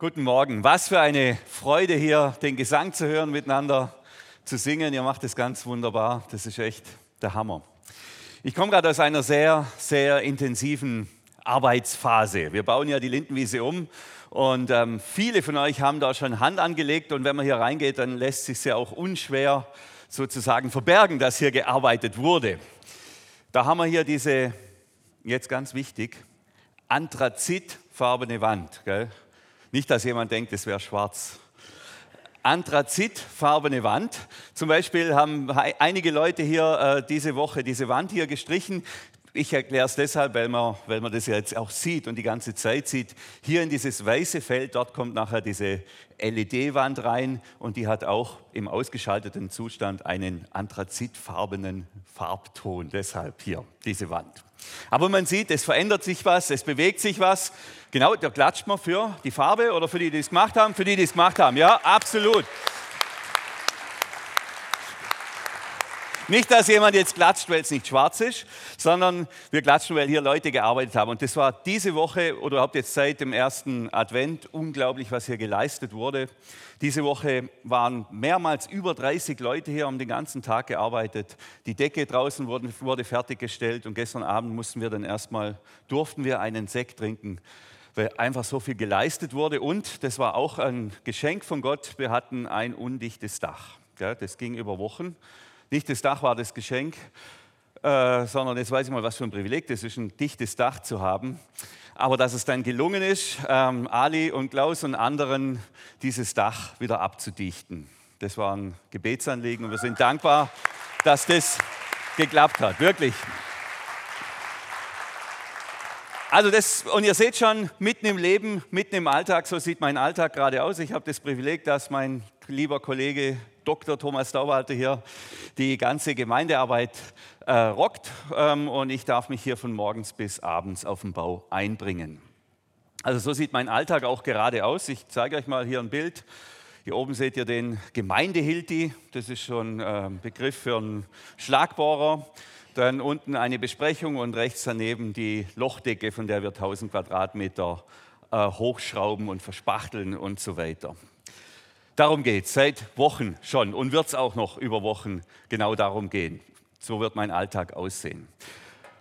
Guten Morgen. Was für eine Freude hier, den Gesang zu hören, miteinander zu singen. Ihr macht es ganz wunderbar. Das ist echt der Hammer. Ich komme gerade aus einer sehr, sehr intensiven Arbeitsphase. Wir bauen ja die Lindenwiese um und ähm, viele von euch haben da schon Hand angelegt und wenn man hier reingeht, dann lässt sich ja auch unschwer sozusagen verbergen, dass hier gearbeitet wurde. Da haben wir hier diese, jetzt ganz wichtig, anthrazitfarbene Wand. Gell? Nicht, dass jemand denkt, es wäre schwarz. Anthrazitfarbene Wand. Zum Beispiel haben einige Leute hier äh, diese Woche diese Wand hier gestrichen. Ich erkläre es deshalb, weil man, weil man das jetzt auch sieht und die ganze Zeit sieht. Hier in dieses weiße Feld, dort kommt nachher diese LED-Wand rein und die hat auch im ausgeschalteten Zustand einen anthrazitfarbenen Farbton. Deshalb hier diese Wand. Aber man sieht, es verändert sich was, es bewegt sich was. Genau, da klatscht man für die Farbe oder für die, die es gemacht haben, für die, die es gemacht haben. Ja, absolut. Nicht, dass jemand jetzt klatscht, weil es nicht schwarz ist, sondern wir klatschen, weil hier Leute gearbeitet haben. Und das war diese Woche oder überhaupt jetzt seit dem ersten Advent unglaublich, was hier geleistet wurde. Diese Woche waren mehrmals über 30 Leute hier, haben den ganzen Tag gearbeitet. Die Decke draußen wurde, wurde fertiggestellt und gestern Abend mussten wir dann erstmal, durften wir einen Sekt trinken weil einfach so viel geleistet wurde. Und das war auch ein Geschenk von Gott. Wir hatten ein undichtes Dach. Das ging über Wochen. Nicht das Dach war das Geschenk, äh, sondern jetzt weiß ich mal, was für ein Privileg das ist, ein dichtes Dach zu haben. Aber dass es dann gelungen ist, ähm, Ali und Klaus und anderen dieses Dach wieder abzudichten. Das war ein Gebetsanliegen und wir sind dankbar, dass das geklappt hat. Wirklich. Also das, und ihr seht schon, mitten im Leben, mitten im Alltag, so sieht mein Alltag gerade aus. Ich habe das Privileg, dass mein lieber Kollege Dr. Thomas Dauwalter hier die ganze Gemeindearbeit äh, rockt ähm, und ich darf mich hier von morgens bis abends auf dem Bau einbringen. Also so sieht mein Alltag auch gerade aus. Ich zeige euch mal hier ein Bild. Hier oben seht ihr den Gemeindehilti, das ist schon ein äh, Begriff für einen Schlagbohrer. Dann unten eine Besprechung und rechts daneben die Lochdecke, von der wir 1000 Quadratmeter äh, hochschrauben und verspachteln und so weiter. Darum geht es seit Wochen schon und wird es auch noch über Wochen genau darum gehen. So wird mein Alltag aussehen.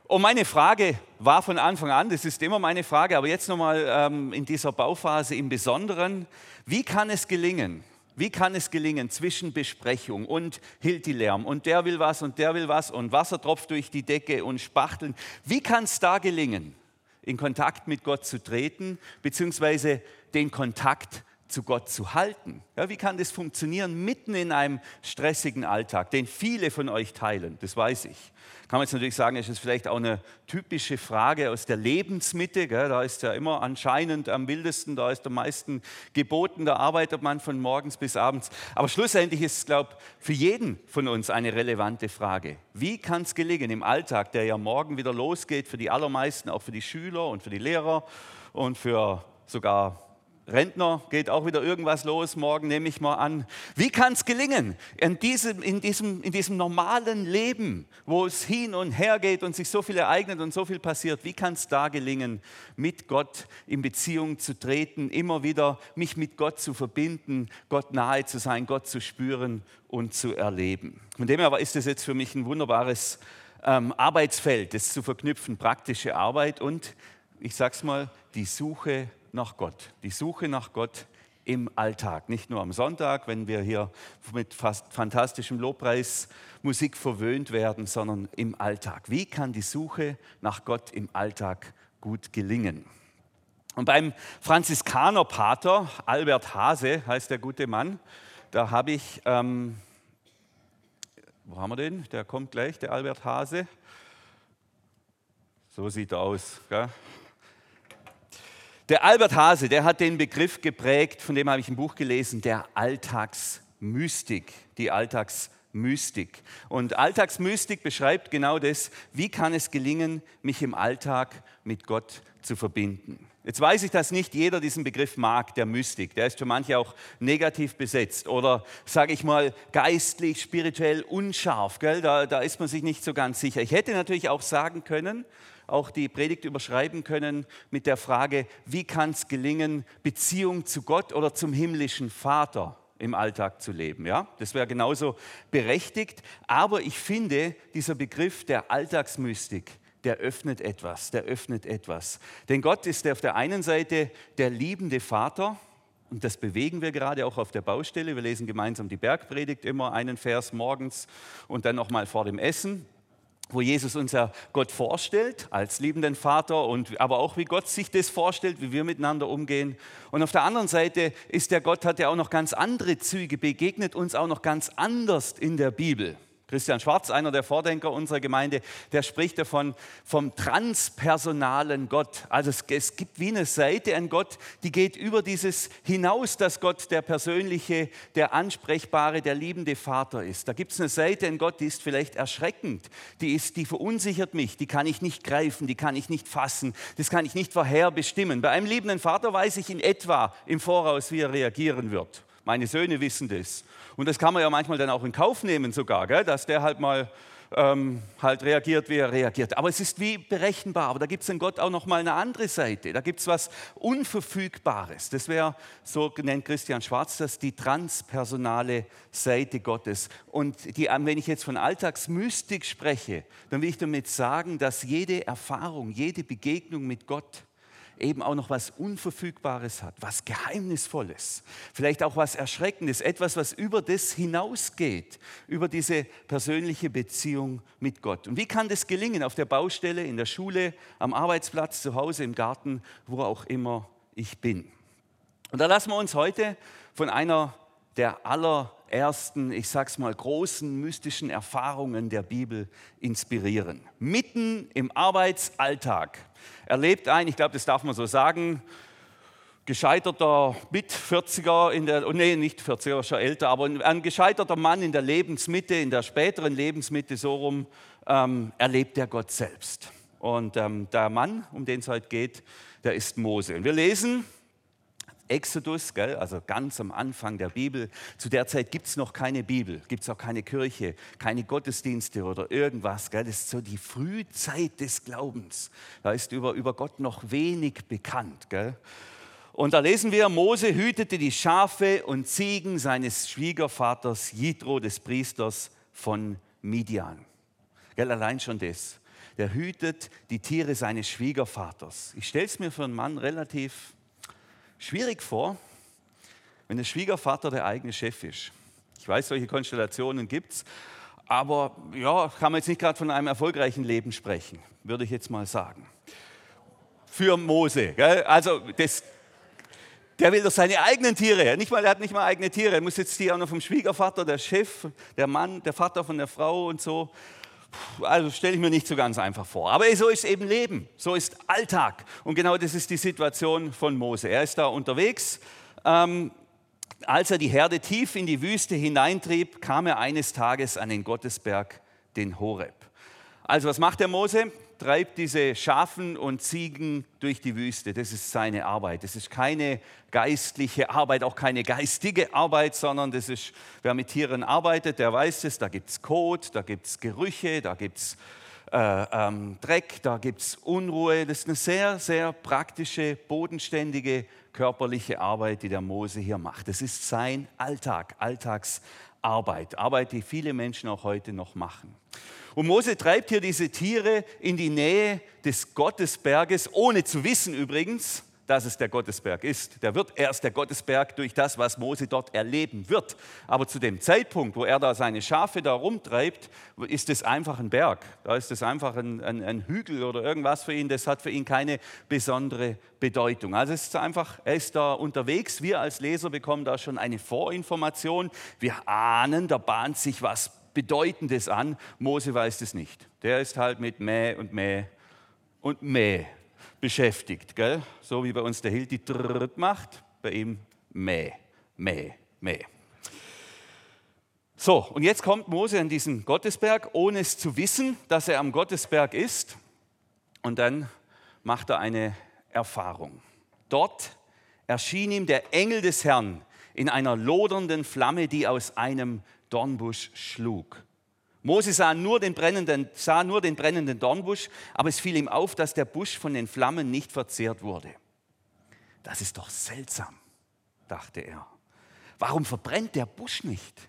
Und meine Frage war von Anfang an, das ist immer meine Frage, aber jetzt nochmal ähm, in dieser Bauphase im Besonderen, wie kann es gelingen, wie kann es gelingen zwischen Besprechung und Hilti-Lärm und der will was und der will was und Wasser tropft durch die Decke und Spachteln, wie kann es da gelingen, in Kontakt mit Gott zu treten, beziehungsweise den Kontakt zu Gott zu halten. Ja, wie kann das funktionieren mitten in einem stressigen Alltag, den viele von euch teilen? Das weiß ich. Kann man jetzt natürlich sagen, ist es vielleicht auch eine typische Frage aus der Lebensmitte. Gell? Da ist ja immer anscheinend am wildesten, da ist am meisten geboten, da arbeitet man von morgens bis abends. Aber schlussendlich ist es, glaube ich, für jeden von uns eine relevante Frage. Wie kann es gelingen im Alltag, der ja morgen wieder losgeht, für die allermeisten, auch für die Schüler und für die Lehrer und für sogar Rentner, geht auch wieder irgendwas los, morgen nehme ich mal an. Wie kann es gelingen, in diesem, in, diesem, in diesem normalen Leben, wo es hin und her geht und sich so viel ereignet und so viel passiert, wie kann es da gelingen, mit Gott in Beziehung zu treten, immer wieder mich mit Gott zu verbinden, Gott nahe zu sein, Gott zu spüren und zu erleben. Von dem her ist es jetzt für mich ein wunderbares ähm, Arbeitsfeld, das zu verknüpfen, praktische Arbeit und, ich sag's mal, die Suche nach Gott, die Suche nach Gott im Alltag. Nicht nur am Sonntag, wenn wir hier mit fast fantastischem Lobpreis Musik verwöhnt werden, sondern im Alltag. Wie kann die Suche nach Gott im Alltag gut gelingen? Und beim Franziskanerpater Albert Hase heißt der gute Mann, da habe ich, ähm, wo haben wir den? Der kommt gleich, der Albert Hase. So sieht er aus. Gell? Der Albert Hase, der hat den Begriff geprägt, von dem habe ich ein Buch gelesen, der Alltagsmystik, die Alltagsmystik. Und Alltagsmystik beschreibt genau das, wie kann es gelingen, mich im Alltag mit Gott zu verbinden. Jetzt weiß ich, dass nicht jeder diesen Begriff mag, der Mystik. Der ist für manche auch negativ besetzt oder, sage ich mal, geistlich, spirituell unscharf. Gell? Da, da ist man sich nicht so ganz sicher. Ich hätte natürlich auch sagen können, auch die Predigt überschreiben können mit der Frage, wie kann es gelingen, Beziehung zu Gott oder zum himmlischen Vater im Alltag zu leben. Ja? Das wäre genauso berechtigt. Aber ich finde, dieser Begriff der Alltagsmystik, der öffnet etwas, der öffnet etwas. Denn Gott ist auf der einen Seite der liebende Vater, und das bewegen wir gerade auch auf der Baustelle. Wir lesen gemeinsam die Bergpredigt, immer einen Vers morgens und dann nochmal vor dem Essen wo Jesus uns ja Gott vorstellt als liebenden Vater und aber auch wie Gott sich das vorstellt, wie wir miteinander umgehen. Und auf der anderen Seite ist der Gott hat ja auch noch ganz andere Züge, begegnet uns auch noch ganz anders in der Bibel. Christian Schwarz, einer der Vordenker unserer Gemeinde, der spricht davon vom transpersonalen Gott. Also es, es, gibt wie eine Seite an Gott, die geht über dieses hinaus, dass Gott der persönliche, der ansprechbare, der liebende Vater ist. Da gibt es eine Seite an Gott, die ist vielleicht erschreckend, die, ist, die verunsichert mich, die kann ich nicht greifen, die kann ich nicht fassen, das kann ich nicht vorherbestimmen. Bei einem liebenden Vater weiß ich in etwa im Voraus, wie er reagieren wird. Meine Söhne wissen das. Und das kann man ja manchmal dann auch in Kauf nehmen sogar, gell? dass der halt mal ähm, halt reagiert, wie er reagiert. Aber es ist wie berechenbar. Aber da gibt es in Gott auch noch mal eine andere Seite. Da gibt es was Unverfügbares. Das wäre, so nennt Christian Schwarz das, die transpersonale Seite Gottes. Und die, wenn ich jetzt von Alltagsmystik spreche, dann will ich damit sagen, dass jede Erfahrung, jede Begegnung mit Gott eben auch noch was Unverfügbares hat, was Geheimnisvolles, vielleicht auch was Erschreckendes, etwas, was über das hinausgeht, über diese persönliche Beziehung mit Gott. Und wie kann das gelingen auf der Baustelle, in der Schule, am Arbeitsplatz, zu Hause, im Garten, wo auch immer ich bin? Und da lassen wir uns heute von einer der allerersten, ich sag's mal, großen mystischen Erfahrungen der Bibel inspirieren. Mitten im Arbeitsalltag erlebt ein, ich glaube, das darf man so sagen, gescheiterter Mit-40er in der, oh nee, nicht 40er, schon älter, aber ein gescheiterter Mann in der Lebensmitte, in der späteren Lebensmitte so rum, ähm, erlebt er Gott selbst. Und ähm, der Mann, um den es heute geht, der ist Mose. Und wir lesen Exodus, gell, also ganz am Anfang der Bibel. Zu der Zeit gibt es noch keine Bibel, gibt es auch keine Kirche, keine Gottesdienste oder irgendwas. Gell. Das ist so die Frühzeit des Glaubens. Da ist über, über Gott noch wenig bekannt. Gell. Und da lesen wir, Mose hütete die Schafe und Ziegen seines Schwiegervaters Jitro, des Priesters von Midian. Gell, allein schon das. Der hütet die Tiere seines Schwiegervaters. Ich stelle es mir für einen Mann relativ schwierig vor, wenn der Schwiegervater der eigene Chef ist. Ich weiß, solche Konstellationen gibt es, aber ja, kann man jetzt nicht gerade von einem erfolgreichen Leben sprechen, würde ich jetzt mal sagen. Für Mose. Gell? Also das, der will doch seine eigenen Tiere. Nicht mal, er hat nicht mal eigene Tiere. Er muss jetzt die auch noch vom Schwiegervater, der Chef, der Mann, der Vater von der Frau und so. Also stelle ich mir nicht so ganz einfach vor. Aber so ist eben Leben, so ist Alltag. Und genau das ist die Situation von Mose. Er ist da unterwegs. Ähm, als er die Herde tief in die Wüste hineintrieb, kam er eines Tages an den Gottesberg, den Horeb. Also was macht der Mose? Treibt diese Schafen und Ziegen durch die Wüste. Das ist seine Arbeit. Das ist keine geistliche Arbeit, auch keine geistige Arbeit, sondern das ist, wer mit Tieren arbeitet, der weiß es, da gibt es Kot, da gibt es Gerüche, da gibt es äh, ähm, Dreck, da gibt es Unruhe. Das ist eine sehr, sehr praktische, bodenständige, körperliche Arbeit, die der Mose hier macht. Das ist sein Alltag, Alltagsarbeit, Arbeit, die viele Menschen auch heute noch machen. Und Mose treibt hier diese Tiere in die Nähe des Gottesberges, ohne zu wissen übrigens, dass es der Gottesberg ist. Der wird erst der Gottesberg durch das, was Mose dort erleben wird. Aber zu dem Zeitpunkt, wo er da seine Schafe da rumtreibt, ist es einfach ein Berg. Da ist es einfach ein, ein, ein, Hügel oder irgendwas für ihn. Das hat für ihn keine besondere Bedeutung. Also es ist einfach, er ist da unterwegs. Wir als Leser bekommen da schon eine Vorinformation. Wir ahnen, da bahnt sich was Bedeutendes an. Mose weiß es nicht. Der ist halt mit Mäh und Mäh und Mäh beschäftigt. Gell? So wie bei uns der Hild die Trrrt macht, bei ihm Mäh, Mäh, Mäh. So, und jetzt kommt Mose an diesen Gottesberg, ohne es zu wissen, dass er am Gottesberg ist. Und dann macht er eine Erfahrung. Dort erschien ihm der Engel des Herrn in einer lodernden Flamme, die aus einem Dornbusch schlug. Mose sah nur, den brennenden, sah nur den brennenden Dornbusch, aber es fiel ihm auf, dass der Busch von den Flammen nicht verzehrt wurde. Das ist doch seltsam, dachte er. Warum verbrennt der Busch nicht?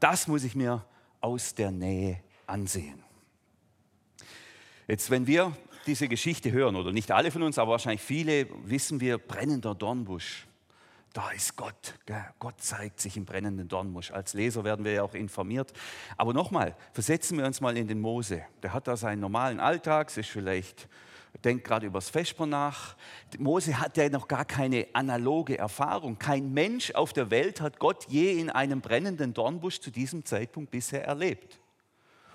Das muss ich mir aus der Nähe ansehen. Jetzt, wenn wir diese Geschichte hören, oder nicht alle von uns, aber wahrscheinlich viele, wissen wir, brennender Dornbusch. Da ist Gott. Gott zeigt sich im brennenden Dornbusch. Als Leser werden wir ja auch informiert. Aber nochmal, versetzen wir uns mal in den Mose. Der hat da seinen normalen Alltag, es ist vielleicht, denkt gerade über das Vesper nach. Mose hat ja noch gar keine analoge Erfahrung. Kein Mensch auf der Welt hat Gott je in einem brennenden Dornbusch zu diesem Zeitpunkt bisher erlebt.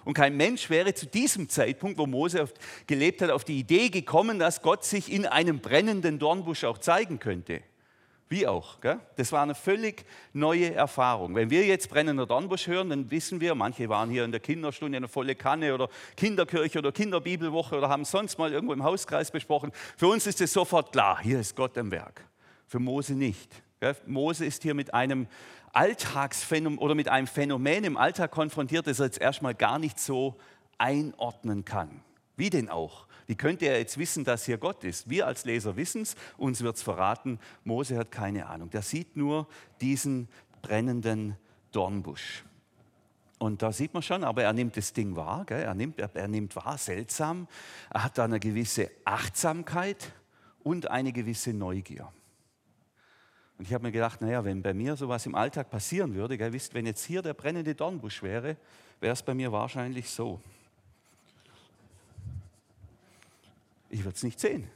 Und kein Mensch wäre zu diesem Zeitpunkt, wo Mose gelebt hat, auf die Idee gekommen, dass Gott sich in einem brennenden Dornbusch auch zeigen könnte. Wie auch. Gell? Das war eine völlig neue Erfahrung. Wenn wir jetzt brennender Dornbusch hören, dann wissen wir, manche waren hier in der Kinderstunde eine volle Kanne oder Kinderkirche oder Kinderbibelwoche oder haben sonst mal irgendwo im Hauskreis besprochen. Für uns ist es sofort klar, hier ist Gott am Werk. Für Mose nicht. Gell? Mose ist hier mit einem Alltagsphänomen oder mit einem Phänomen im Alltag konfrontiert, das er jetzt erstmal gar nicht so einordnen kann. Wie denn auch? Wie könnte er jetzt wissen, dass hier Gott ist? Wir als Leser wissen es, uns wird es verraten. Mose hat keine Ahnung. Der sieht nur diesen brennenden Dornbusch. Und da sieht man schon, aber er nimmt das Ding wahr, gell? Er, nimmt, er, er nimmt wahr, seltsam. Er hat da eine gewisse Achtsamkeit und eine gewisse Neugier. Und ich habe mir gedacht, naja, wenn bei mir sowas im Alltag passieren würde, gell, wisst, wenn jetzt hier der brennende Dornbusch wäre, wäre es bei mir wahrscheinlich so. Ich würde es nicht sehen.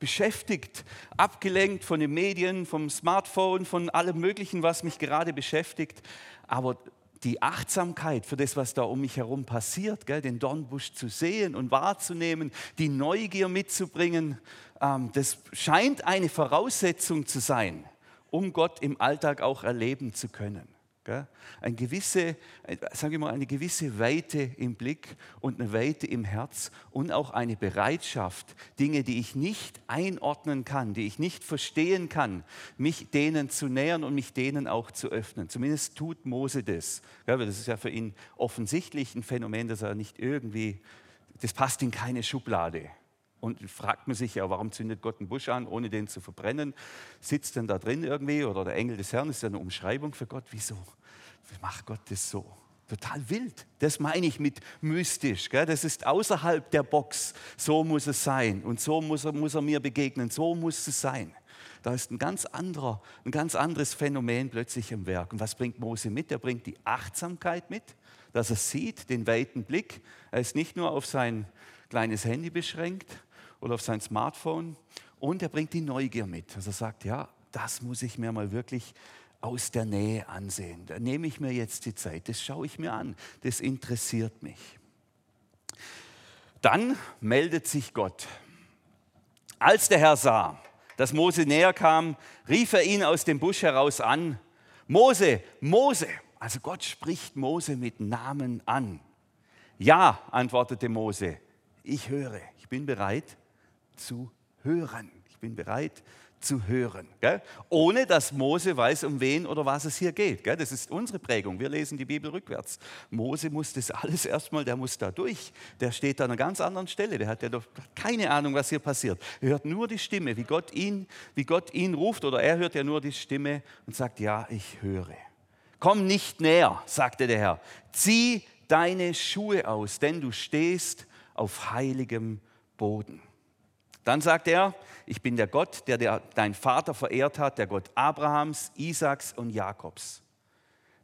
Beschäftigt, abgelenkt von den Medien, vom Smartphone, von allem Möglichen, was mich gerade beschäftigt. Aber die Achtsamkeit für das, was da um mich herum passiert, gell, den Dornbusch zu sehen und wahrzunehmen, die Neugier mitzubringen, ähm, das scheint eine Voraussetzung zu sein, um Gott im Alltag auch erleben zu können. Eine gewisse, sage ich mal, eine gewisse Weite im Blick und eine Weite im Herz und auch eine Bereitschaft, Dinge, die ich nicht einordnen kann, die ich nicht verstehen kann, mich denen zu nähern und mich denen auch zu öffnen. Zumindest tut Mose das. Das ist ja für ihn offensichtlich ein Phänomen, das er nicht irgendwie, das passt in keine Schublade. Und fragt man sich ja, warum zündet Gott einen Busch an, ohne den zu verbrennen? Sitzt denn da drin irgendwie? Oder der Engel des Herrn ist ja eine Umschreibung für Gott. Wieso? Wie macht Gott das so? Total wild. Das meine ich mit mystisch. Gell? Das ist außerhalb der Box. So muss es sein. Und so muss er, muss er mir begegnen. So muss es sein. Da ist ein ganz, anderer, ein ganz anderes Phänomen plötzlich im Werk. Und was bringt Mose mit? Er bringt die Achtsamkeit mit, dass er sieht, den weiten Blick. Er ist nicht nur auf sein kleines Handy beschränkt oder auf sein Smartphone. Und er bringt die Neugier mit. Also er sagt, ja, das muss ich mir mal wirklich aus der Nähe ansehen. Da nehme ich mir jetzt die Zeit, das schaue ich mir an, das interessiert mich. Dann meldet sich Gott. Als der Herr sah, dass Mose näher kam, rief er ihn aus dem Busch heraus an. Mose, Mose. Also Gott spricht Mose mit Namen an. Ja, antwortete Mose, ich höre, ich bin bereit zu hören. Ich bin bereit zu hören. Gell? Ohne dass Mose weiß, um wen oder was es hier geht. Gell? Das ist unsere Prägung. Wir lesen die Bibel rückwärts. Mose muss das alles erstmal, der muss da durch. Der steht an einer ganz anderen Stelle. Der hat ja doch keine Ahnung, was hier passiert. Er hört nur die Stimme, wie Gott ihn, wie Gott ihn ruft, oder er hört ja nur die Stimme und sagt: Ja, ich höre. Komm nicht näher, sagte der Herr. Zieh deine Schuhe aus, denn du stehst auf heiligem Boden. Dann sagt er, ich bin der Gott, der, der dein Vater verehrt hat, der Gott Abrahams, Isaaks und Jakobs.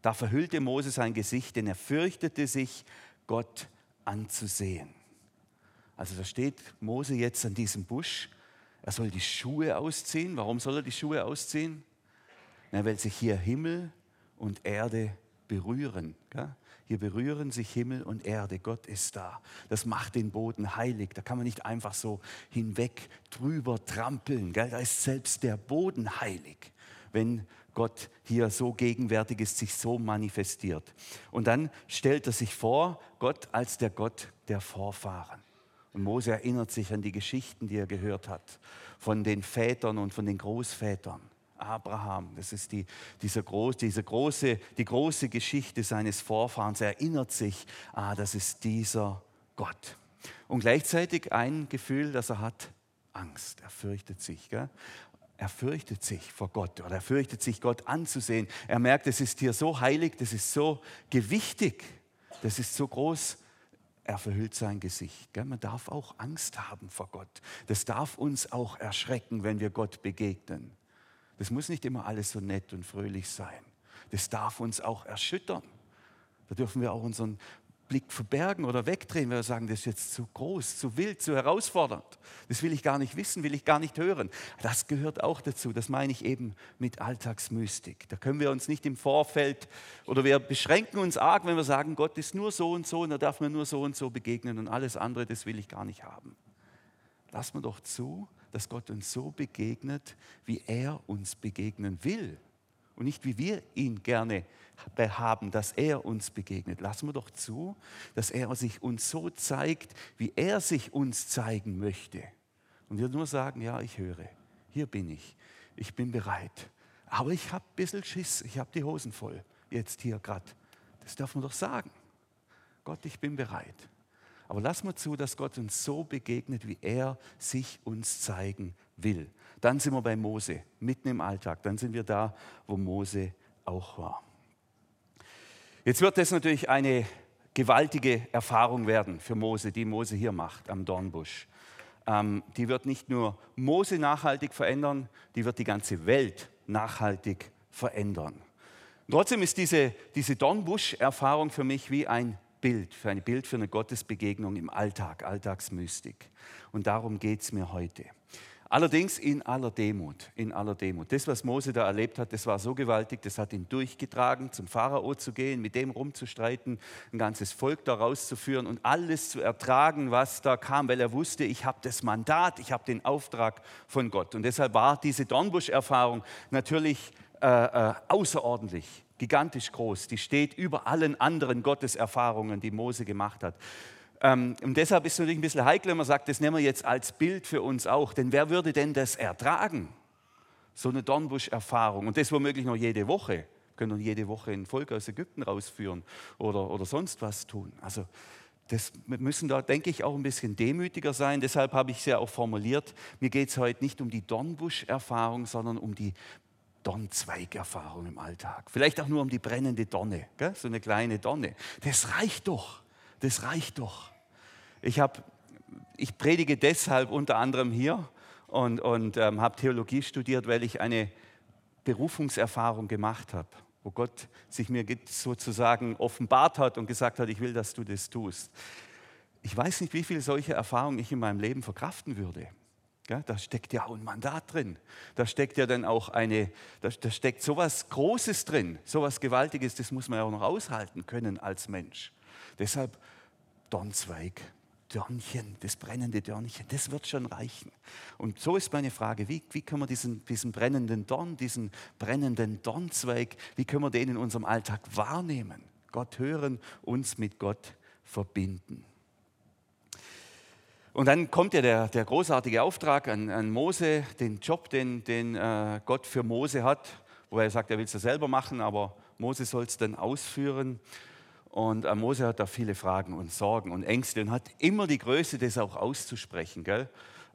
Da verhüllte Mose sein Gesicht, denn er fürchtete sich, Gott anzusehen. Also da steht Mose jetzt an diesem Busch. Er soll die Schuhe ausziehen. Warum soll er die Schuhe ausziehen? Na, weil sich hier Himmel und Erde berühren. Gell? Hier berühren sich Himmel und Erde. Gott ist da. Das macht den Boden heilig. Da kann man nicht einfach so hinweg drüber trampeln. Gell? Da ist selbst der Boden heilig, wenn Gott hier so gegenwärtig ist, sich so manifestiert. Und dann stellt er sich vor, Gott als der Gott der Vorfahren. Und Mose erinnert sich an die Geschichten, die er gehört hat, von den Vätern und von den Großvätern. Abraham, das ist die, dieser groß, diese große, die große Geschichte seines Vorfahrens. Er erinnert sich, ah, das ist dieser Gott. Und gleichzeitig ein Gefühl, das er hat, Angst. Er fürchtet sich. Gell? Er fürchtet sich vor Gott oder er fürchtet sich, Gott anzusehen. Er merkt, es ist hier so heilig, das ist so gewichtig, das ist so groß. Er verhüllt sein Gesicht. Gell? Man darf auch Angst haben vor Gott. Das darf uns auch erschrecken, wenn wir Gott begegnen. Das muss nicht immer alles so nett und fröhlich sein. Das darf uns auch erschüttern. Da dürfen wir auch unseren Blick verbergen oder wegdrehen, weil wir sagen, das ist jetzt zu groß, zu wild, zu herausfordernd. Das will ich gar nicht wissen, will ich gar nicht hören. Das gehört auch dazu. Das meine ich eben mit Alltagsmystik. Da können wir uns nicht im Vorfeld oder wir beschränken uns arg, wenn wir sagen, Gott ist nur so und so und da darf man nur so und so begegnen und alles andere, das will ich gar nicht haben. Lass mir doch zu, dass Gott uns so begegnet, wie er uns begegnen will und nicht wie wir ihn gerne haben, dass er uns begegnet. Lassen wir doch zu, dass er sich uns so zeigt, wie er sich uns zeigen möchte. Und wir nur sagen, ja, ich höre, hier bin ich, ich bin bereit. Aber ich habe ein bisschen Schiss, ich habe die Hosen voll, jetzt hier gerade. Das darf man doch sagen. Gott, ich bin bereit. Aber lass mal zu, dass Gott uns so begegnet, wie er sich uns zeigen will. Dann sind wir bei Mose, mitten im Alltag. Dann sind wir da, wo Mose auch war. Jetzt wird das natürlich eine gewaltige Erfahrung werden für Mose, die Mose hier macht am Dornbusch. Ähm, die wird nicht nur Mose nachhaltig verändern, die wird die ganze Welt nachhaltig verändern. trotzdem ist diese, diese Dornbusch-Erfahrung für mich wie ein Bild, für ein Bild für eine Gottesbegegnung im Alltag, Alltagsmystik. Und darum geht es mir heute. Allerdings in aller Demut, in aller Demut. Das, was Mose da erlebt hat, das war so gewaltig, das hat ihn durchgetragen, zum Pharao zu gehen, mit dem rumzustreiten, ein ganzes Volk da rauszuführen und alles zu ertragen, was da kam, weil er wusste, ich habe das Mandat, ich habe den Auftrag von Gott. Und deshalb war diese Dornbusch-Erfahrung natürlich äh, äh, außerordentlich gigantisch groß. Die steht über allen anderen Gotteserfahrungen, die Mose gemacht hat. Ähm, und deshalb ist es natürlich ein bisschen heikel, wenn man sagt, das nehmen wir jetzt als Bild für uns auch. Denn wer würde denn das ertragen? So eine Dornbusch-Erfahrung. Und das womöglich noch jede Woche. Wir können jede Woche ein Volk aus Ägypten rausführen oder, oder sonst was tun. Also das, wir müssen da, denke ich, auch ein bisschen demütiger sein. Deshalb habe ich es ja auch formuliert, mir geht es heute nicht um die Dornbusch-Erfahrung, sondern um die Dornzweigerfahrung im Alltag. Vielleicht auch nur um die brennende Donne, gell? so eine kleine Donne. Das reicht doch, das reicht doch. Ich, hab, ich predige deshalb unter anderem hier und, und ähm, habe Theologie studiert, weil ich eine Berufungserfahrung gemacht habe, wo Gott sich mir sozusagen offenbart hat und gesagt hat, ich will, dass du das tust. Ich weiß nicht, wie viele solche Erfahrungen ich in meinem Leben verkraften würde. Ja, da steckt ja auch ein Mandat drin. Da steckt ja dann auch eine, da, da steckt sowas Großes drin, sowas Gewaltiges, das muss man ja auch noch aushalten können als Mensch. Deshalb Dornzweig, Dörnchen, das brennende Dörnchen, das wird schon reichen. Und so ist meine Frage, wie, wie können wir diesen, diesen brennenden Dorn, diesen brennenden Dornzweig, wie können wir den in unserem Alltag wahrnehmen? Gott hören, uns mit Gott verbinden. Und dann kommt ja der, der großartige Auftrag an, an, Mose, den Job, den, den äh, Gott für Mose hat, wo er sagt, er will es ja selber machen, aber Mose soll es dann ausführen. Und äh, Mose hat da viele Fragen und Sorgen und Ängste und hat immer die Größe, das auch auszusprechen. Gell?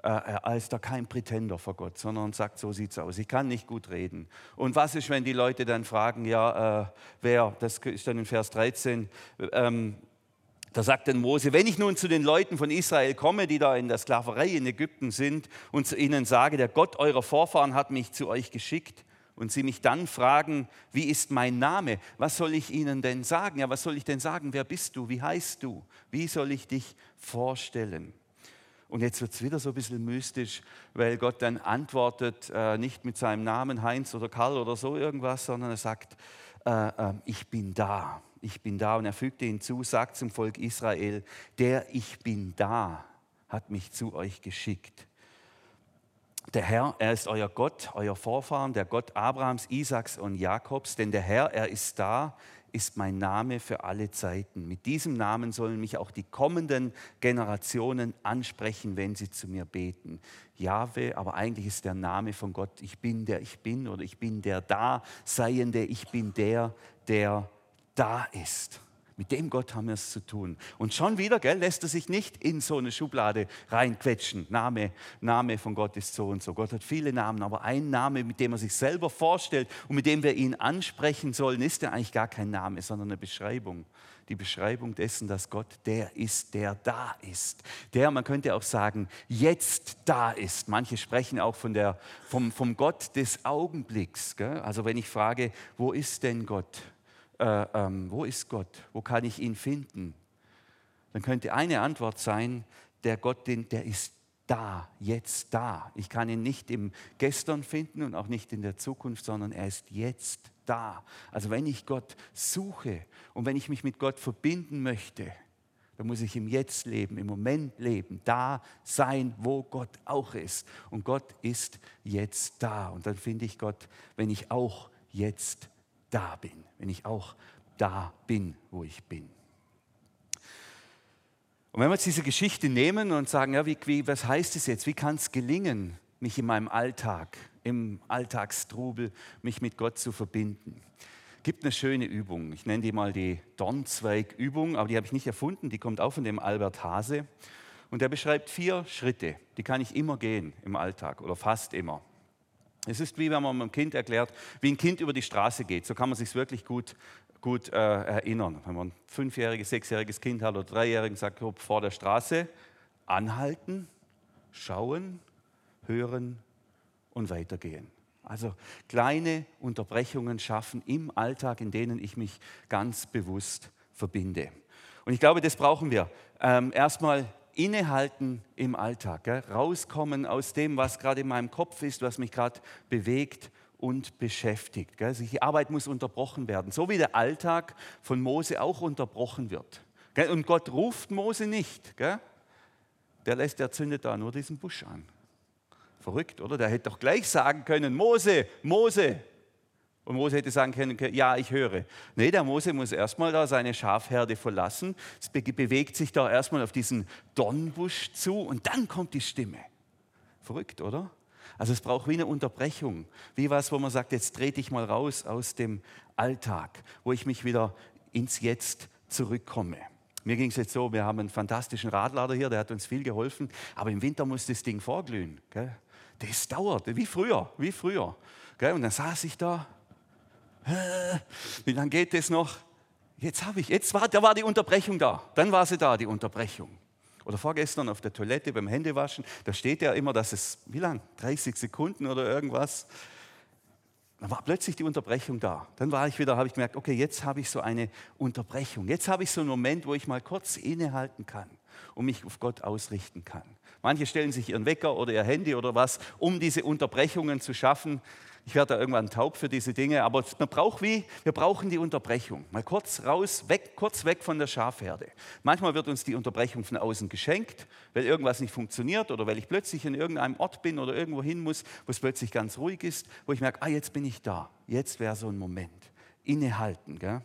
Äh, er ist da kein Pretender vor Gott, sondern sagt, so sieht es aus. Ich kann nicht gut reden. Und was ist, wenn die Leute dann fragen, ja, äh, wer, das ist dann in Vers 13, ähm, da sagt dann Mose, wenn ich nun zu den Leuten von Israel komme, die da in der Sklaverei in Ägypten sind, und zu ihnen sage, der Gott eurer Vorfahren hat mich zu euch geschickt, und sie mich dann fragen, wie ist mein Name? Was soll ich ihnen denn sagen? Ja, was soll ich denn sagen? Wer bist du? Wie heißt du? Wie soll ich dich vorstellen? Und jetzt wird es wieder so ein bisschen mystisch, weil Gott dann antwortet, äh, nicht mit seinem Namen Heinz oder Karl oder so irgendwas, sondern er sagt, äh, äh, ich bin da ich bin da. Und er fügte hinzu, sagt zum Volk Israel, der ich bin da hat mich zu euch geschickt. Der Herr, er ist euer Gott, euer Vorfahren, der Gott Abrahams, Isaaks und Jakobs, denn der Herr, er ist da, ist mein Name für alle Zeiten. Mit diesem Namen sollen mich auch die kommenden Generationen ansprechen, wenn sie zu mir beten. Jahwe, aber eigentlich ist der Name von Gott, ich bin der ich bin oder ich bin der Daseiende, ich bin der, der da ist. Mit dem Gott haben wir es zu tun. Und schon wieder gell, lässt er sich nicht in so eine Schublade reinquetschen. Name, Name von Gott ist so und so. Gott hat viele Namen, aber ein Name, mit dem er sich selber vorstellt und mit dem wir ihn ansprechen sollen, ist ja eigentlich gar kein Name, sondern eine Beschreibung. Die Beschreibung dessen, dass Gott der ist, der da ist. Der, man könnte auch sagen, jetzt da ist. Manche sprechen auch von der, vom, vom Gott des Augenblicks. Gell? Also wenn ich frage, wo ist denn Gott? Äh, ähm, wo ist Gott? Wo kann ich ihn finden? Dann könnte eine Antwort sein, der Gott, den, der ist da, jetzt da. Ich kann ihn nicht im Gestern finden und auch nicht in der Zukunft, sondern er ist jetzt da. Also wenn ich Gott suche und wenn ich mich mit Gott verbinden möchte, dann muss ich im Jetzt leben, im Moment leben, da sein, wo Gott auch ist. Und Gott ist jetzt da. Und dann finde ich Gott, wenn ich auch jetzt da bin, wenn ich auch da bin, wo ich bin. Und wenn wir jetzt diese Geschichte nehmen und sagen, ja, wie, wie, was heißt es jetzt? Wie kann es gelingen, mich in meinem Alltag, im Alltagstrubel, mich mit Gott zu verbinden? gibt eine schöne Übung. Ich nenne die mal die Dornzweig-Übung, aber die habe ich nicht erfunden, die kommt auch von dem Albert Hase. Und der beschreibt vier Schritte, die kann ich immer gehen im Alltag oder fast immer. Es ist wie wenn man einem Kind erklärt, wie ein Kind über die Straße geht. So kann man sich wirklich gut, gut äh, erinnern. Wenn man ein fünfjähriges, sechsjähriges Kind hat oder dreijähriges, sagt vor der Straße anhalten, schauen, hören und weitergehen. Also kleine Unterbrechungen schaffen im Alltag, in denen ich mich ganz bewusst verbinde. Und ich glaube, das brauchen wir. Ähm, erstmal innehalten im Alltag, gell? rauskommen aus dem, was gerade in meinem Kopf ist, was mich gerade bewegt und beschäftigt. Gell? Also die Arbeit muss unterbrochen werden, so wie der Alltag von Mose auch unterbrochen wird. Gell? Und Gott ruft Mose nicht. Gell? Der lässt, der zündet da nur diesen Busch an. Verrückt, oder? Der hätte doch gleich sagen können, Mose, Mose, und Mose hätte sagen können, ja, ich höre. Nee, der Mose muss erstmal da seine Schafherde verlassen. Es bewegt sich da erstmal auf diesen Dornbusch zu und dann kommt die Stimme. Verrückt, oder? Also es braucht wie eine Unterbrechung, wie was, wo man sagt, jetzt dreh dich mal raus aus dem Alltag, wo ich mich wieder ins Jetzt zurückkomme. Mir ging es jetzt so, wir haben einen fantastischen Radlader hier, der hat uns viel geholfen, aber im Winter muss das Ding vorglühen. Gell? Das dauert, wie früher, wie früher. Gell? Und dann saß ich da wie lange geht das noch? Jetzt habe ich, jetzt war, da war die Unterbrechung da. Dann war sie da, die Unterbrechung. Oder vorgestern auf der Toilette beim Händewaschen, da steht ja immer, dass es, wie lang? 30 Sekunden oder irgendwas. Dann war plötzlich die Unterbrechung da. Dann war ich wieder, habe ich gemerkt, okay, jetzt habe ich so eine Unterbrechung. Jetzt habe ich so einen Moment, wo ich mal kurz innehalten kann und mich auf Gott ausrichten kann. Manche stellen sich ihren Wecker oder ihr Handy oder was, um diese Unterbrechungen zu schaffen. Ich werde da irgendwann taub für diese Dinge, aber man braucht wie, wir brauchen die Unterbrechung. Mal kurz raus, weg, kurz weg von der Schafherde. Manchmal wird uns die Unterbrechung von außen geschenkt, weil irgendwas nicht funktioniert oder weil ich plötzlich in irgendeinem Ort bin oder irgendwo hin muss, wo es plötzlich ganz ruhig ist, wo ich merke, ah, jetzt bin ich da. Jetzt wäre so ein Moment. Innehalten, gell?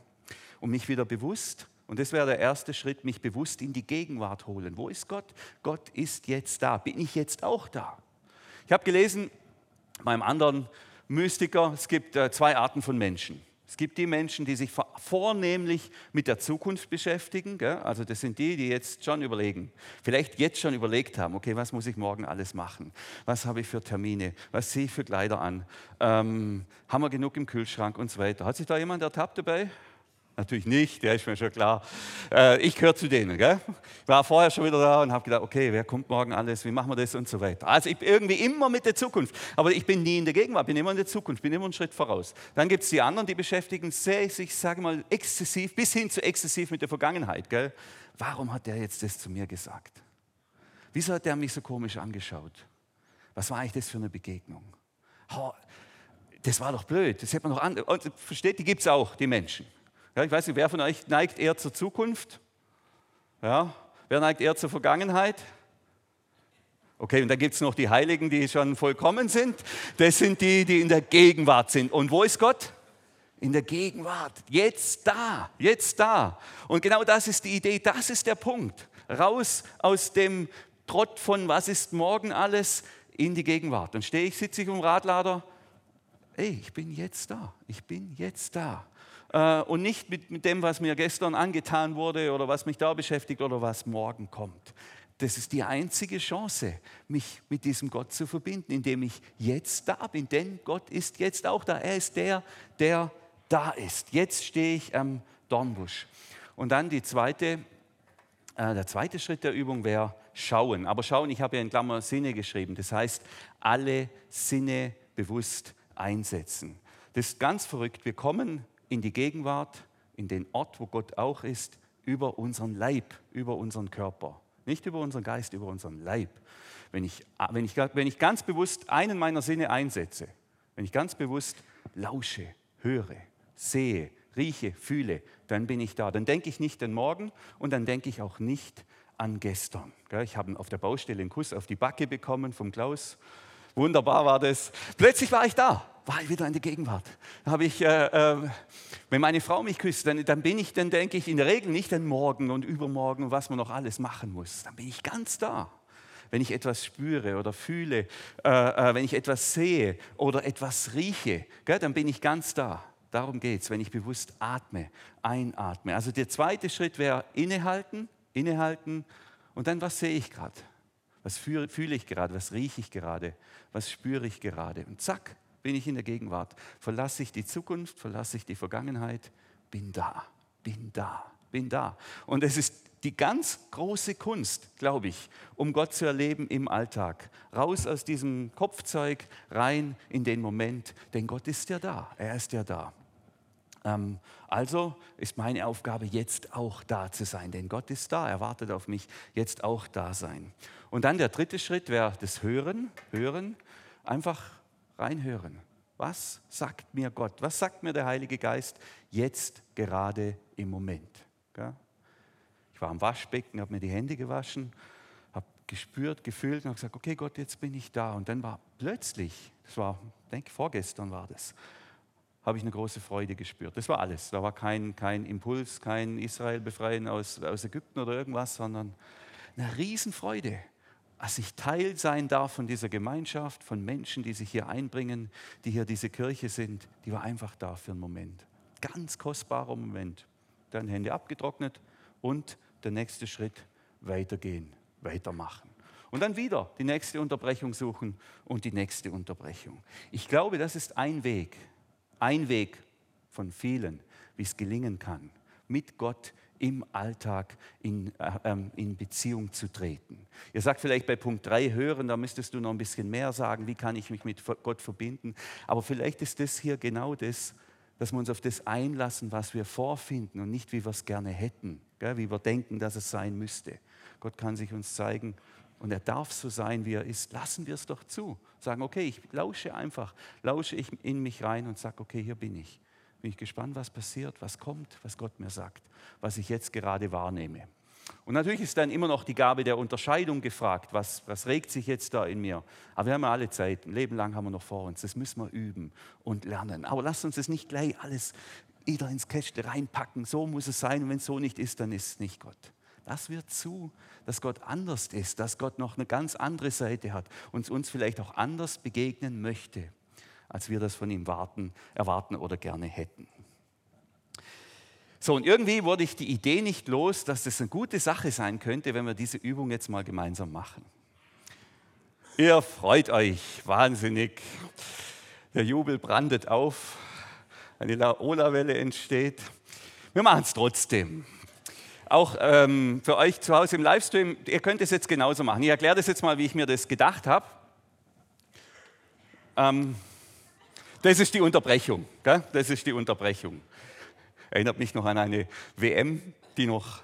und mich wieder bewusst und das wäre der erste Schritt, mich bewusst in die Gegenwart holen. Wo ist Gott? Gott ist jetzt da. Bin ich jetzt auch da? Ich habe gelesen, beim anderen Mystiker, es gibt äh, zwei Arten von Menschen. Es gibt die Menschen, die sich vornehmlich mit der Zukunft beschäftigen. Gell? Also das sind die, die jetzt schon überlegen, vielleicht jetzt schon überlegt haben, okay, was muss ich morgen alles machen? Was habe ich für Termine? Was ziehe ich für Kleider an? Ähm, haben wir genug im Kühlschrank und so weiter? Hat sich da jemand ertappt dabei? Natürlich nicht, der ist mir schon klar. Äh, ich gehöre zu denen. Gell? Ich war vorher schon wieder da und habe gedacht, okay, wer kommt morgen alles, wie machen wir das und so weiter. Also ich bin irgendwie immer mit der Zukunft. Aber ich bin nie in der Gegenwart, bin immer in der Zukunft, bin immer einen Schritt voraus. Dann gibt es die anderen, die beschäftigen sich, ich sage mal, exzessiv, bis hin zu exzessiv mit der Vergangenheit. Gell? Warum hat der jetzt das zu mir gesagt? Wieso hat der mich so komisch angeschaut? Was war eigentlich das für eine Begegnung? das war doch blöd, das hätte man noch an. Versteht, die gibt es auch, die Menschen. Ja, ich weiß nicht, wer von euch neigt eher zur Zukunft? Ja, wer neigt eher zur Vergangenheit? Okay, und dann gibt es noch die Heiligen, die schon vollkommen sind. Das sind die, die in der Gegenwart sind. Und wo ist Gott? in der Gegenwart, jetzt da, jetzt da. Und genau das ist die Idee, das ist der Punkt. Raus aus dem Trott von was ist morgen alles in die Gegenwart. Dann stehe ich, sitze ich um Radlader, ey, ich bin jetzt da, ich bin jetzt da. Äh, und nicht mit, mit dem, was mir gestern angetan wurde oder was mich da beschäftigt oder was morgen kommt. Das ist die einzige Chance, mich mit diesem Gott zu verbinden, indem ich jetzt da bin. Denn Gott ist jetzt auch da. Er ist der, der da ist. Jetzt stehe ich am Dornbusch. Und dann die zweite, äh, der zweite Schritt der Übung wäre schauen. Aber schauen, ich habe ja in Klammer Sinne geschrieben. Das heißt, alle Sinne bewusst einsetzen. Das ist ganz verrückt. Wir kommen in die Gegenwart, in den Ort, wo Gott auch ist, über unseren Leib, über unseren Körper. Nicht über unseren Geist, über unseren Leib. Wenn ich, wenn ich, wenn ich ganz bewusst einen meiner Sinne einsetze, wenn ich ganz bewusst lausche, höre, sehe, rieche, fühle, dann bin ich da. Dann denke ich nicht an morgen und dann denke ich auch nicht an gestern. Ich habe auf der Baustelle einen Kuss auf die Backe bekommen vom Klaus. Wunderbar war das. Plötzlich war ich da, war ich wieder in der Gegenwart. Habe ich, äh, äh, wenn meine Frau mich küsst, dann, dann bin ich, dann denke ich in der Regel nicht an morgen und übermorgen, was man noch alles machen muss. Dann bin ich ganz da wenn ich etwas spüre oder fühle, äh, äh, wenn ich etwas sehe oder etwas rieche, gell, dann bin ich ganz da. Darum geht es, wenn ich bewusst atme, einatme. Also der zweite Schritt wäre innehalten, innehalten und dann, was sehe ich gerade? Was fühle ich gerade? Was rieche ich gerade? Was spüre ich gerade? Und zack, bin ich in der Gegenwart. Verlasse ich die Zukunft, verlasse ich die Vergangenheit, bin da, bin da, bin da. Und es ist die ganz große Kunst, glaube ich, um Gott zu erleben im Alltag. Raus aus diesem Kopfzeug, rein in den Moment, denn Gott ist ja da, er ist ja da. Ähm, also ist meine Aufgabe, jetzt auch da zu sein, denn Gott ist da, er wartet auf mich, jetzt auch da sein. Und dann der dritte Schritt wäre das Hören, Hören, einfach reinhören. Was sagt mir Gott? Was sagt mir der Heilige Geist jetzt gerade im Moment? Ich war am Waschbecken, habe mir die Hände gewaschen, habe gespürt, gefühlt und habe gesagt, okay Gott, jetzt bin ich da. Und dann war plötzlich, das war, denke vorgestern war das, habe ich eine große Freude gespürt. Das war alles. Da war kein, kein Impuls, kein Israel befreien aus, aus Ägypten oder irgendwas, sondern eine Riesenfreude, als ich Teil sein darf von dieser Gemeinschaft, von Menschen, die sich hier einbringen, die hier diese Kirche sind, die war einfach da für einen Moment. Ganz kostbarer Moment. Dann Hände abgetrocknet und der nächste Schritt, weitergehen, weitermachen. Und dann wieder die nächste Unterbrechung suchen und die nächste Unterbrechung. Ich glaube, das ist ein Weg, ein Weg von vielen, wie es gelingen kann, mit Gott im Alltag in, äh, ähm, in Beziehung zu treten. Ihr sagt vielleicht bei Punkt 3 hören, da müsstest du noch ein bisschen mehr sagen, wie kann ich mich mit Gott verbinden. Aber vielleicht ist das hier genau das, dass wir uns auf das einlassen, was wir vorfinden und nicht, wie wir es gerne hätten, gell, wie wir denken, dass es sein müsste. Gott kann sich uns zeigen und er darf so sein, wie er ist. Lassen wir es doch zu. Sagen, okay, ich lausche einfach, lausche ich in mich rein und sage, okay, hier bin ich. Bin ich gespannt, was passiert, was kommt, was Gott mir sagt, was ich jetzt gerade wahrnehme. Und natürlich ist dann immer noch die Gabe der Unterscheidung gefragt. Was, was regt sich jetzt da in mir? Aber wir haben ja alle Zeit, ein Leben lang haben wir noch vor uns. Das müssen wir üben und lernen. Aber lasst uns das nicht gleich alles wieder ins Kästchen reinpacken. So muss es sein. Und wenn es so nicht ist, dann ist es nicht Gott. Lass wir zu, dass Gott anders ist, dass Gott noch eine ganz andere Seite hat und uns vielleicht auch anders begegnen möchte, als wir das von ihm warten, erwarten oder gerne hätten. So, und irgendwie wurde ich die Idee nicht los, dass das eine gute Sache sein könnte, wenn wir diese Übung jetzt mal gemeinsam machen. Ihr freut euch wahnsinnig. Der Jubel brandet auf, eine Laola-Welle entsteht. Wir machen es trotzdem auch ähm, für euch zu Hause im Livestream, ihr könnt es jetzt genauso machen. Ich erkläre das jetzt mal, wie ich mir das gedacht habe. Ähm, das ist die Unterbrechung. Gell? Das ist die Unterbrechung. Erinnert mich noch an eine WM, die noch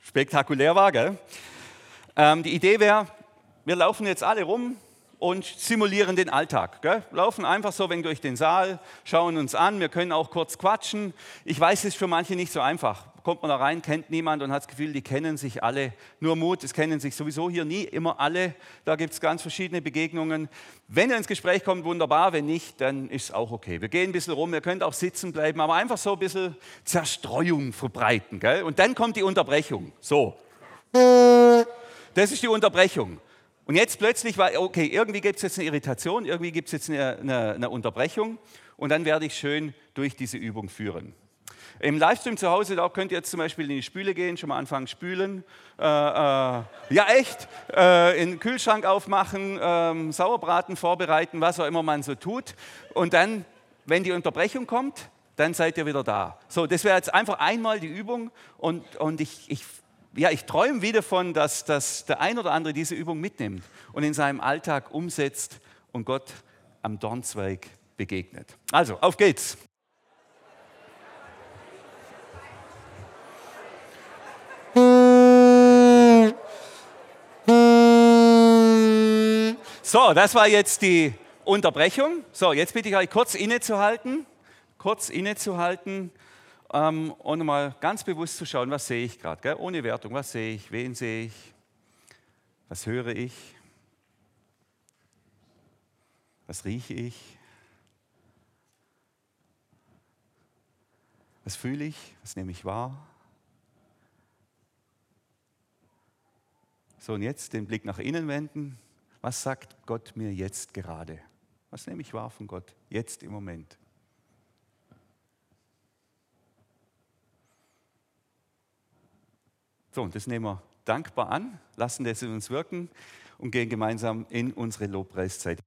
spektakulär war. Ähm, die Idee wäre, wir laufen jetzt alle rum und simulieren den Alltag. Gell? Laufen einfach so wenn durch den Saal, schauen uns an, wir können auch kurz quatschen. Ich weiß, es ist für manche nicht so einfach. Kommt man da rein, kennt niemand und hat das Gefühl, die kennen sich alle. Nur Mut, es kennen sich sowieso hier nie immer alle. Da gibt es ganz verschiedene Begegnungen. Wenn ihr ins Gespräch kommt, wunderbar. Wenn nicht, dann ist es auch okay. Wir gehen ein bisschen rum, ihr könnt auch sitzen bleiben, aber einfach so ein bisschen Zerstreuung verbreiten. Gell? Und dann kommt die Unterbrechung. So. Das ist die Unterbrechung. Und jetzt plötzlich war, okay, irgendwie gibt es jetzt eine Irritation, irgendwie gibt es jetzt eine, eine, eine Unterbrechung und dann werde ich schön durch diese Übung führen. Im Livestream zu Hause, da könnt ihr jetzt zum Beispiel in die Spüle gehen, schon mal anfangen spülen. Äh, äh, ja, echt. Äh, in den Kühlschrank aufmachen, ähm, Sauerbraten vorbereiten, was auch immer man so tut. Und dann, wenn die Unterbrechung kommt, dann seid ihr wieder da. So, das wäre jetzt einfach einmal die Übung und, und ich, ich ja, ich träume wieder davon, dass, dass der ein oder andere diese Übung mitnimmt und in seinem Alltag umsetzt und Gott am Dornzweig begegnet. Also, auf geht's. So, das war jetzt die Unterbrechung. So, jetzt bitte ich euch kurz innezuhalten, kurz innezuhalten ähm, und mal ganz bewusst zu schauen, was sehe ich gerade, ohne Wertung, was sehe ich, wen sehe ich, was höre ich, was rieche ich, was fühle ich, was nehme ich wahr. So, und jetzt den Blick nach innen wenden. Was sagt Gott mir jetzt gerade? Was nehme ich wahr von Gott jetzt im Moment? So, und das nehmen wir dankbar an, lassen das in uns wirken und gehen gemeinsam in unsere Lobpreiszeit.